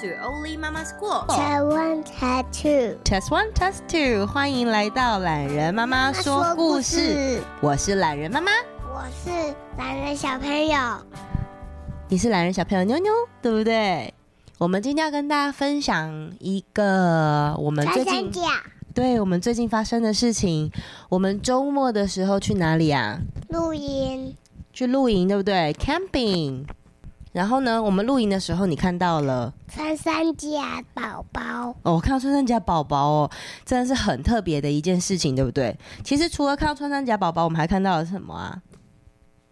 To Oli Mama School. Test one, test two. Test one, test two. 欢迎来到懒人妈妈说故事。故事我是懒人妈妈，我是懒人小朋友。你是懒人小朋友妞妞，对不对？我们今天要跟大家分享一个我们最近对我们最近发生的事情。我们周末的时候去哪里啊？露营。去露营，对不对？Camping。然后呢，我们露营的时候，你看到了穿山甲宝宝哦，我看到穿山甲宝宝哦，真的是很特别的一件事情，对不对？其实除了看到穿山甲宝宝，我们还看到了什么啊？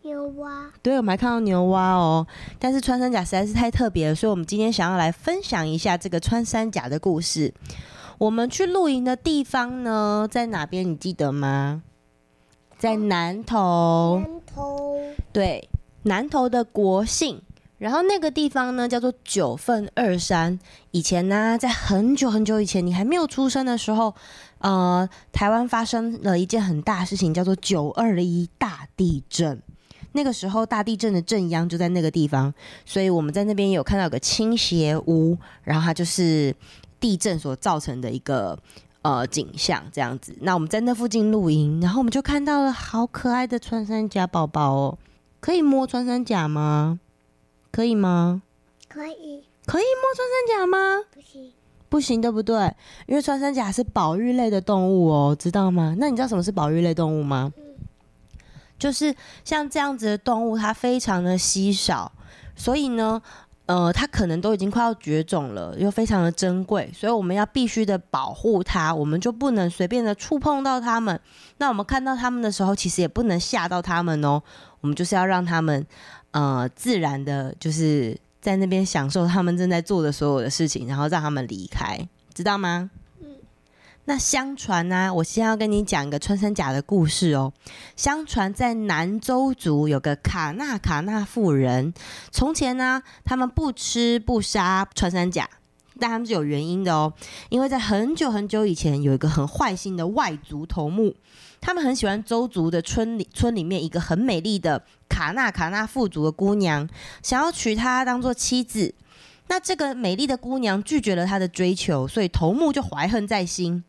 牛蛙。对，我们还看到牛蛙哦。但是穿山甲实在是太特别了，所以我们今天想要来分享一下这个穿山甲的故事。我们去露营的地方呢，在哪边？你记得吗？在南头。南投。对，南头的国姓。然后那个地方呢，叫做九份二山。以前呢，在很久很久以前，你还没有出生的时候，呃，台湾发生了一件很大事情，叫做九二一大地震。那个时候大地震的震央就在那个地方，所以我们在那边有看到有个倾斜屋，然后它就是地震所造成的一个呃景象，这样子。那我们在那附近露营，然后我们就看到了好可爱的穿山甲宝宝哦，可以摸穿山甲吗？可以吗？可以。可以摸穿山甲吗？不行。不行，对不对？因为穿山甲是保育类的动物哦，知道吗？那你知道什么是保育类动物吗？嗯。就是像这样子的动物，它非常的稀少，所以呢，呃，它可能都已经快要绝种了，又非常的珍贵，所以我们要必须的保护它，我们就不能随便的触碰到它们。那我们看到它们的时候，其实也不能吓到它们哦，我们就是要让它们。呃，自然的，就是在那边享受他们正在做的所有的事情，然后让他们离开，知道吗？嗯。那相传呢、啊，我先要跟你讲一个穿山甲的故事哦。相传在南州族有个卡纳卡纳妇人，从前呢，他们不吃不杀穿山甲，但他们是有原因的哦，因为在很久很久以前，有一个很坏心的外族头目。他们很喜欢周族的村里村里面一个很美丽的卡纳卡纳富族的姑娘，想要娶她当做妻子。那这个美丽的姑娘拒绝了他的追求，所以头目就怀恨在心。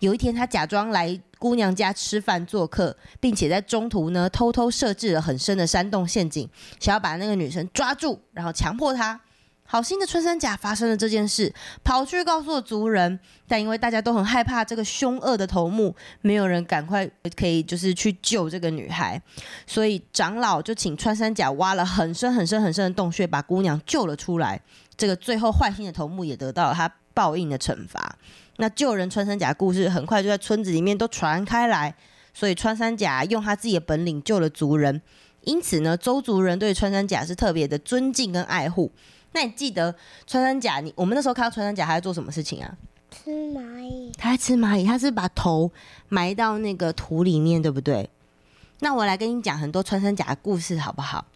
有一天，他假装来姑娘家吃饭做客，并且在中途呢偷偷设置了很深的山洞陷阱，想要把那个女生抓住，然后强迫她。好心的穿山甲发生了这件事，跑去告诉了族人，但因为大家都很害怕这个凶恶的头目，没有人赶快可以就是去救这个女孩，所以长老就请穿山甲挖了很深很深很深的洞穴，把姑娘救了出来。这个最后坏心的头目也得到了他报应的惩罚。那救人穿山甲故事很快就在村子里面都传开来，所以穿山甲用他自己的本领救了族人，因此呢，周族人对穿山甲是特别的尊敬跟爱护。那你记得穿山甲？你我们那时候看到穿山甲，他在做什么事情啊？吃蚂蚁。它在吃蚂蚁，它是把头埋到那个土里面，对不对？那我来跟你讲很多穿山甲的故事，好不好？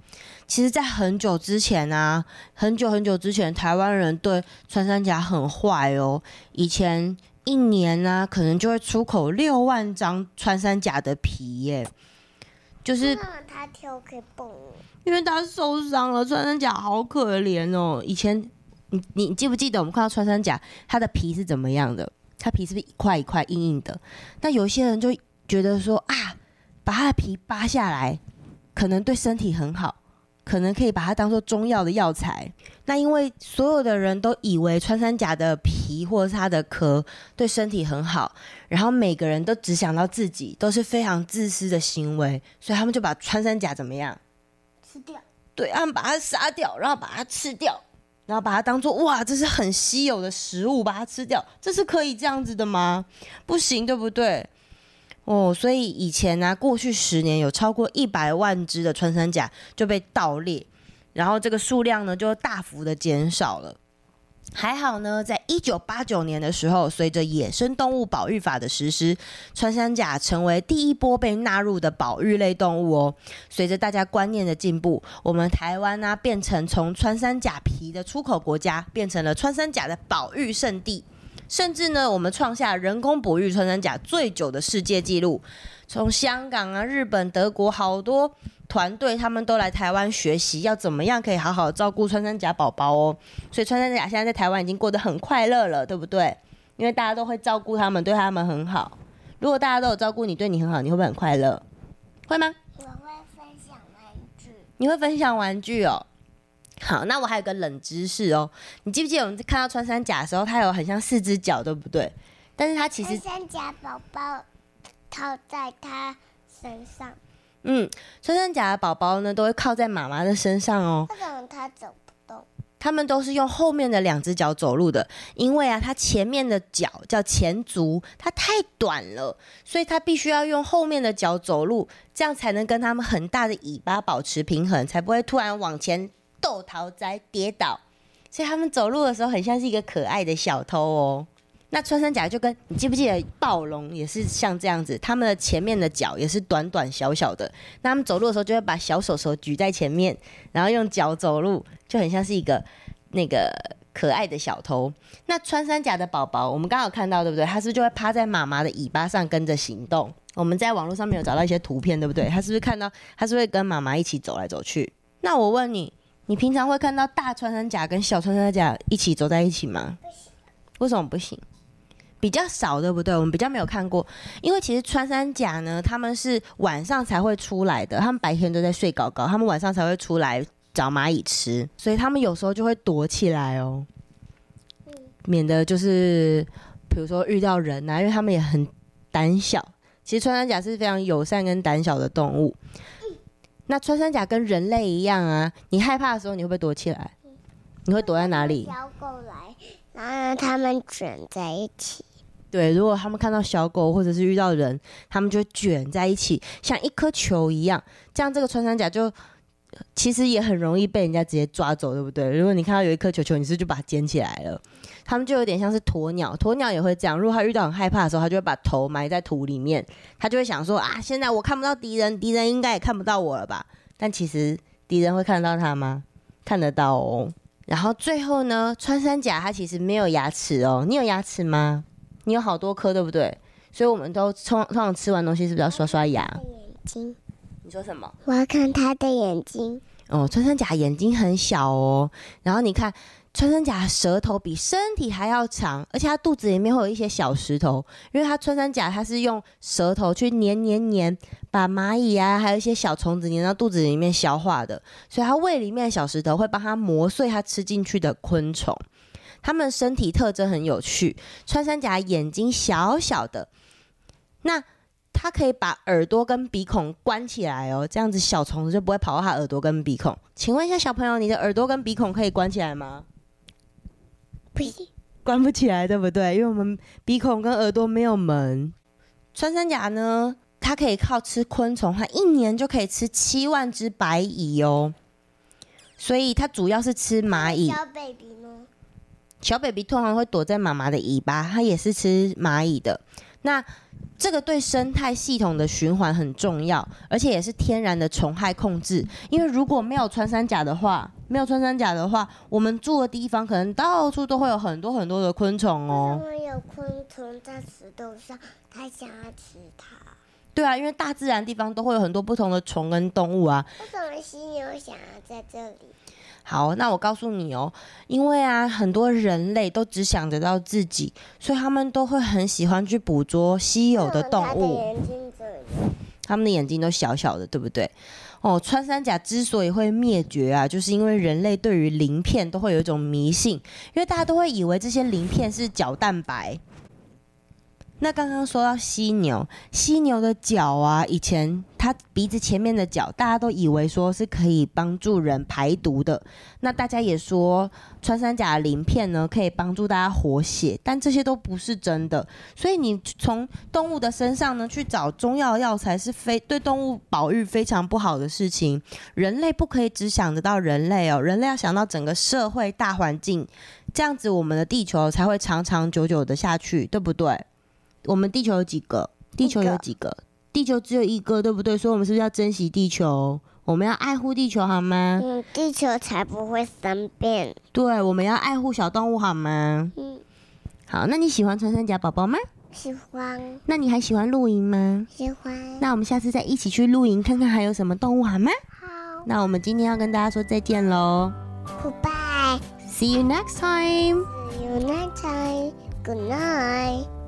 其实，在很久之前啊，很久很久之前，台湾人对穿山甲很坏哦。以前一年呢、啊，可能就会出口六万张穿山甲的皮耶。就是他跳可以蹦，因为他受伤了。穿山甲好可怜哦。以前你你记不记得我们看到穿山甲，它的皮是怎么样的？它皮是不是一块一块硬硬的？那有些人就觉得说啊，把它的皮扒下来，可能对身体很好。可能可以把它当做中药的药材。那因为所有的人都以为穿山甲的皮或者是它的壳对身体很好，然后每个人都只想到自己，都是非常自私的行为，所以他们就把穿山甲怎么样？吃掉。对，他们把它杀掉，然后把它吃掉，然后把它当做哇，这是很稀有的食物，把它吃掉，这是可以这样子的吗？不行，对不对？哦，所以以前呢、过去十年有超过一百万只的穿山甲就被盗猎，然后这个数量呢就大幅的减少了。还好呢，在一九八九年的时候，随着野生动物保育法的实施，穿山甲成为第一波被纳入的保育类动物哦。随着大家观念的进步，我们台湾呢、变成从穿山甲皮的出口国家，变成了穿山甲的保育圣地。甚至呢，我们创下人工哺育穿山甲最久的世界纪录。从香港啊、日本、德国好多团队，他们都来台湾学习，要怎么样可以好好照顾穿山甲宝宝哦。所以穿山甲现在在台湾已经过得很快乐了，对不对？因为大家都会照顾他们，对他们很好。如果大家都有照顾你，对你很好，你会不会很快乐？会吗？我会分享玩具。你会分享玩具哦。好，那我还有个冷知识哦。你记不记得我们看到穿山甲的时候，它有很像四只脚，对不对？但是它其实穿山甲宝宝。套在它身上。嗯，穿山甲的宝宝呢，都会靠在妈妈的身上哦。为什么它走不动？它们都是用后面的两只脚走路的，因为啊，它前面的脚叫前足，它太短了，所以它必须要用后面的脚走路，这样才能跟它们很大的尾巴保持平衡，才不会突然往前倒头栽跌倒。所以他们走路的时候，很像是一个可爱的小偷哦。那穿山甲就跟你记不记得暴龙也是像这样子，他们的前面的脚也是短短小小的，那他们走路的时候就会把小手手举在前面，然后用脚走路，就很像是一个那个可爱的小偷。那穿山甲的宝宝，我们刚好看到对不对？它是不是就会趴在妈妈的尾巴上跟着行动？我们在网络上面有找到一些图片，对不对？它是不是看到它是不是会跟妈妈一起走来走去？那我问你，你平常会看到大穿山甲跟小穿山甲一起走在一起吗？为什么不行？比较少，对不对？我们比较没有看过，因为其实穿山甲呢，他们是晚上才会出来的，他们白天都在睡觉觉，他们晚上才会出来找蚂蚁吃，所以他们有时候就会躲起来哦，免得就是比如说遇到人啊，因为他们也很胆小。其实穿山甲是非常友善跟胆小的动物。那穿山甲跟人类一样啊，你害怕的时候，你会不会躲起来？你会躲在哪里？小狗来，然后让他们卷在一起。对，如果他们看到小狗或者是遇到人，他们就卷在一起，像一颗球一样。这样这个穿山甲就其实也很容易被人家直接抓走，对不对？如果你看到有一颗球球，你是就把它捡起来了？他们就有点像是鸵鸟，鸵鸟也会这样。如果他遇到很害怕的时候，他就会把头埋在土里面，他就会想说啊，现在我看不到敌人，敌人应该也看不到我了吧？但其实敌人会看得到他吗？看得到哦。然后最后呢，穿山甲它其实没有牙齿哦，你有牙齿吗？你有好多颗，对不对？所以我们都通通常吃完东西是不是要刷刷牙？眼睛，你说什么？我要看他的眼睛。哦，穿山甲眼睛很小哦。然后你看，穿山甲舌头比身体还要长，而且它肚子里面会有一些小石头，因为它穿山甲它是用舌头去黏黏黏，把蚂蚁啊，还有一些小虫子黏到肚子里面消化的，所以它胃里面的小石头会帮它磨碎它吃进去的昆虫。它们身体特征很有趣，穿山甲眼睛小小的，那它可以把耳朵跟鼻孔关起来哦，这样子小虫子就不会跑到它耳朵跟鼻孔。请问一下小朋友，你的耳朵跟鼻孔可以关起来吗？不行，关不起来，对不对？因为我们鼻孔跟耳朵没有门。穿山甲呢，它可以靠吃昆虫，它一年就可以吃七万只白蚁哦，所以它主要是吃蚂蚁。小 baby 呢小 baby 通常会躲在妈妈的尾巴，它也是吃蚂蚁的。那这个对生态系统的循环很重要，而且也是天然的虫害控制。因为如果没有穿山甲的话，没有穿山甲的话，我们住的地方可能到处都会有很多很多的昆虫哦。因为有昆虫在石头上？它想要吃它。对啊，因为大自然地方都会有很多不同的虫跟动物啊。为什么犀牛想要在这里？好，那我告诉你哦，因为啊，很多人类都只想得到自己，所以他们都会很喜欢去捕捉稀有的动物。他们的眼睛都小小的，对不对？哦，穿山甲之所以会灭绝啊，就是因为人类对于鳞片都会有一种迷信，因为大家都会以为这些鳞片是角蛋白。那刚刚说到犀牛，犀牛的角啊，以前它鼻子前面的角，大家都以为说是可以帮助人排毒的。那大家也说穿山甲的鳞片呢，可以帮助大家活血，但这些都不是真的。所以你从动物的身上呢去找中药药材，是非对动物保育非常不好的事情。人类不可以只想得到人类哦，人类要想到整个社会大环境，这样子我们的地球才会长长久久的下去，对不对？我们地球有几个？地球有几个？地球只有一个，对不对？所以，我们是不是要珍惜地球？我们要爱护地球，好吗？嗯，地球才不会生病。对，我们要爱护小动物，好吗？嗯。好，那你喜欢穿山甲宝宝吗？喜欢。那你还喜欢露营吗？喜欢。那我们下次再一起去露营，看看还有什么动物好吗？好。那我们今天要跟大家说再见喽。Goodbye. See you next time. See you next time. Good night.